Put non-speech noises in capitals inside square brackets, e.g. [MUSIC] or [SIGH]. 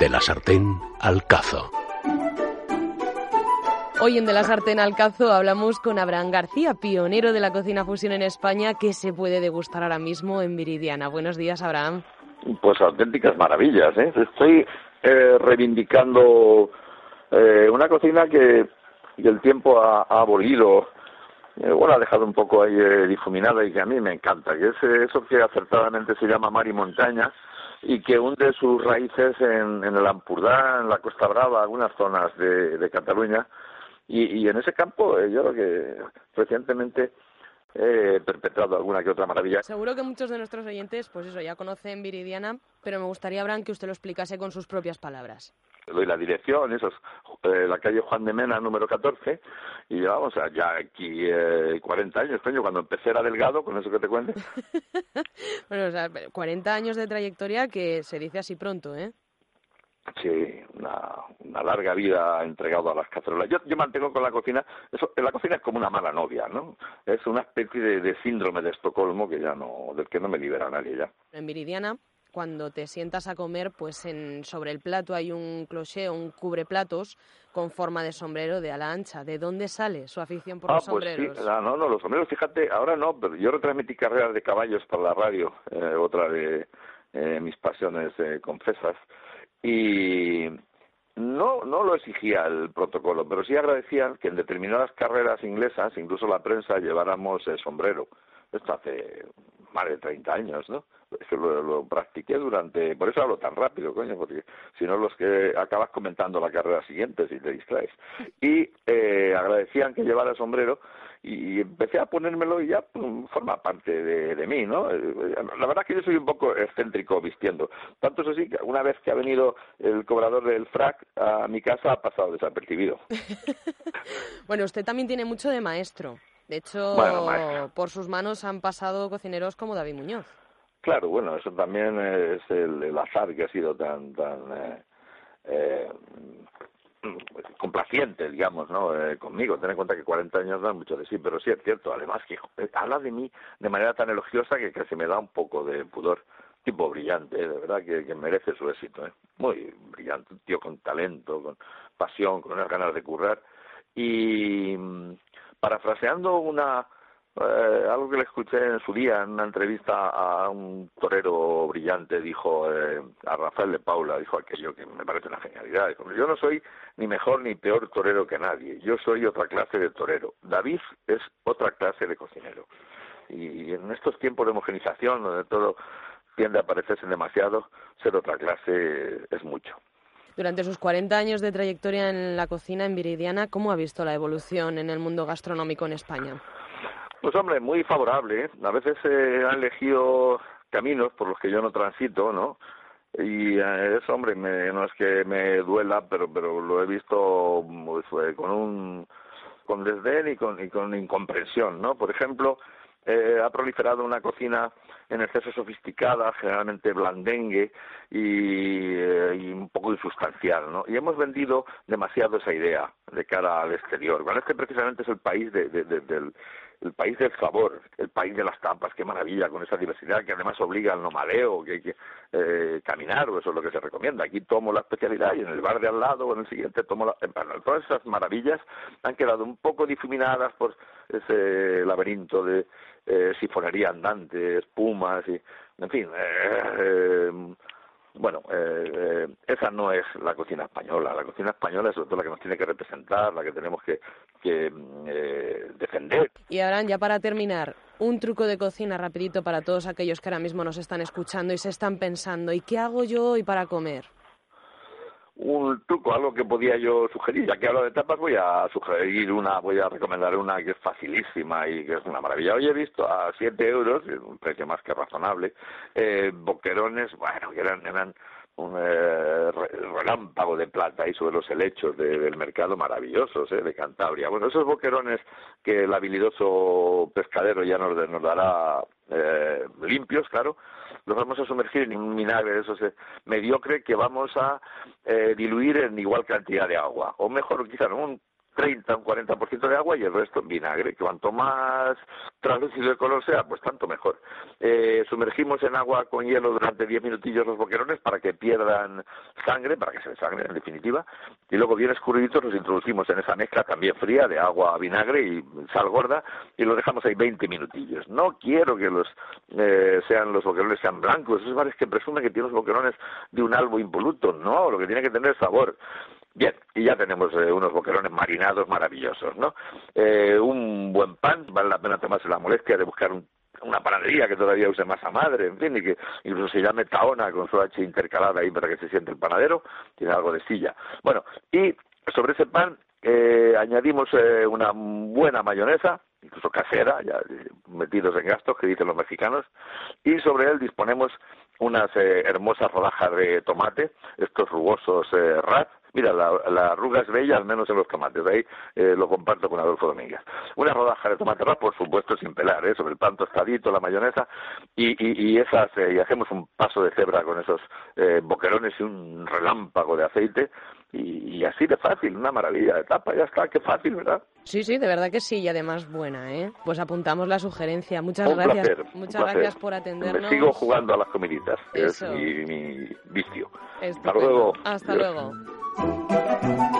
De la sartén al cazo. Hoy en De la Sartén al Cazo hablamos con Abraham García, pionero de la cocina fusión en España, que se puede degustar ahora mismo en Viridiana. Buenos días, Abraham. Pues auténticas maravillas, ¿eh? Estoy eh, reivindicando eh, una cocina que, el tiempo ha, abolido, eh, bueno, ha dejado un poco ahí difuminada y que a mí me encanta, que es eso que acertadamente se llama mar y montaña y que hunde sus raíces en, el Ampurdá, en la Costa Brava, algunas zonas de Cataluña, y, en ese campo eh, yo creo que recientemente he perpetrado alguna que otra maravilla. Seguro que muchos de nuestros oyentes, pues eso, ya conocen Viridiana, pero me gustaría, Abraham, que usted lo explicase con sus propias palabras. Le doy la dirección, eso es eh, la calle Juan de Mena, número 14, y llevamos ya aquí eh, 40 años, coño, cuando empecé era delgado, con eso que te cuento. [LAUGHS] bueno, o sea, 40 años de trayectoria que se dice así pronto, ¿eh? Sí, una, larga vida entregado a las cacerolas. Yo, yo mantengo con la cocina, eso, la cocina es como una mala novia, ¿no? Es una especie de, síndrome de Estocolmo que ya no, del que no me libera nadie ya. En Viridiana, cuando te sientas a comer, pues en, sobre el plato hay un cloché, un cubreplatos con forma de sombrero de ala ancha. ¿De dónde sale su afición por ah, los pues sombreros? Sí. no, no, los sombreros, fíjate, ahora no, pero yo retransmití carreras de caballos para la radio, eh, otra de eh, mis pasiones eh, confesas y no, no lo exigía el protocolo, pero sí agradecían que en determinadas carreras inglesas, incluso la prensa, lleváramos el sombrero. Esto hace más de 30 años, ¿no? Eso lo, practiqué durante... Por eso hablo tan rápido, coño, porque si no los que acabas comentando la carrera siguiente si te distraes. Y eh, agradecían que llevara sombrero y empecé a ponérmelo y ya pues, forma parte de, mí, ¿no? Eh, la verdad es que yo soy un poco excéntrico vistiendo. Tanto es así que una vez que ha venido el cobrador del frac a mi casa ha pasado desapercibido. [LAUGHS] bueno, usted también tiene mucho de maestro. De hecho, por sus manos han pasado cocineros como David Muñoz. Claro, bueno, eso también es el, azar que ha sido tan tan eh, eh, complaciente, digamos, ¿no? Eh, conmigo. Ten en cuenta que 40 años dan mucho de sí, pero sí es cierto. Además que habla de mí de manera tan elogiosa que casi me da un poco de pudor. Tipo brillante, de verdad que, que merece su éxito. ¿eh? Muy brillante, un tío con talento, con pasión, con unas ganas de currar. Y parafraseando una eh, algo que le escuché en su día en una entrevista a un torero brillante, dijo eh, a Rafael de Paula, dijo aquello que me parece una genialidad. Yo no soy ni mejor ni peor torero que nadie, yo soy otra clase de torero. David es otra clase de cocinero. Y en estos tiempos de homogenización, donde todo tiende a parecerse demasiado, ser otra clase es mucho. Durante sus 40 años de trayectoria en la cocina en Viridiana, ¿cómo ha visto la evolución en el mundo gastronómico en España? Pues hombre, muy favorable. ¿eh? A veces se han elegido caminos por los que yo no transito, ¿no? Y eh, eso, hombre, no es que me duela, pero pero lo he visto pues, con un con desdén y con incomprensión, ¿no? Por ejemplo, eh, ha proliferado una cocina en exceso sofisticada, generalmente blandengue y, y, un poco insustancial, ¿no? Y hemos vendido demasiado esa idea de cara al exterior. Bueno, este precisamente es el país de, del el país del sabor, el país de las tapas, qué maravilla con esa diversidad que además obliga al nomadeo, que hay que eh, caminar, o eso es lo que se recomienda. Aquí tomo la especialidad y en el bar de al lado o en el siguiente tomo la... todas esas maravillas han quedado un poco difuminadas por ese laberinto de eh, sifonería andante, espumas y, en fin, eh, eh bueno, eh, eh, esa no es la cocina española. La cocina española es sobre todo la que nos tiene que representar, la que tenemos que, que eh, defender. Y ahora, ya para terminar, un truco de cocina rapidito para todos aquellos que ahora mismo nos están escuchando y se están pensando, ¿y qué hago yo hoy para comer? Un truco, algo que podía yo sugerir. Ya que hablo de tapas, voy a sugerir una, voy a recomendar una que es facilísima y que es una maravilla. Hoy he visto a 7 euros, un precio más que razonable, eh, boquerones, bueno, que eran, eran un eh, relámpago de plata ahí sobre los helechos del mercado maravillosos eh, de Cantabria. Bueno, esos boquerones que el habilidoso pescadero ya nos, nos dará eh, limpios, claro, los vamos a sumergir en un vinagre de esos eh, mediocre que vamos a eh, diluir en igual cantidad de agua. O mejor, quizá un 30 un 40% de agua y el resto en vinagre. Cuanto más translúcido el color sea, pues tanto mejor. Eh, sumergimos en agua con hielo durante 10 minutillos los boquerones para que pierdan sangre, para que se desangren en definitiva, y luego bien escurriditos los introducimos en esa mezcla también fría de agua, vinagre y sal gorda y los dejamos ahí 20 minutillos. No quiero que los eh, sean los boquerones sean blancos, esos bares que presumen que tienen los boquerones de un albo impoluto, no, lo que tiene que tener es sabor. Bien, y ya tenemos eh, unos boquerones marinados maravillosos, ¿no? Eh, un buen pan, vale la pena tomarse la molestia de buscar una panadería que todavía use masa madre, en fin, y que incluso se llame taona con su H intercalada ahí para que se siente el panadero, tiene algo de silla. Bueno, y sobre ese pan eh, añadimos eh, una buena mayonesa, incluso casera, ya metidos en gastos, que dicen los mexicanos, y sobre él disponemos unas hermosas rodajas de tomate, estos rugosos eh, Mira, la, arruga es bella, al menos en los tomates. Ahí eh, lo comparto con Adolfo Domínguez. Una rodaja de tomate por supuesto, sin pelar, ¿eh? sobre el pan tostadito, la mayonesa, y, y, y esas, eh, y hacemos un paso de cebra con esos eh, boquerones y un relámpago de aceite, y, así de fácil, una maravilla de tapa, ya está, qué fácil, ¿verdad? Sí, sí, de verdad que sí, y además buena, ¿eh? Pues apuntamos la sugerencia. Muchas gracias. Muchas gracias por atendernos. Me sigo jugando a las comiditas, que es mi, mi vicio. Hasta luego. Hasta luego. Thank you.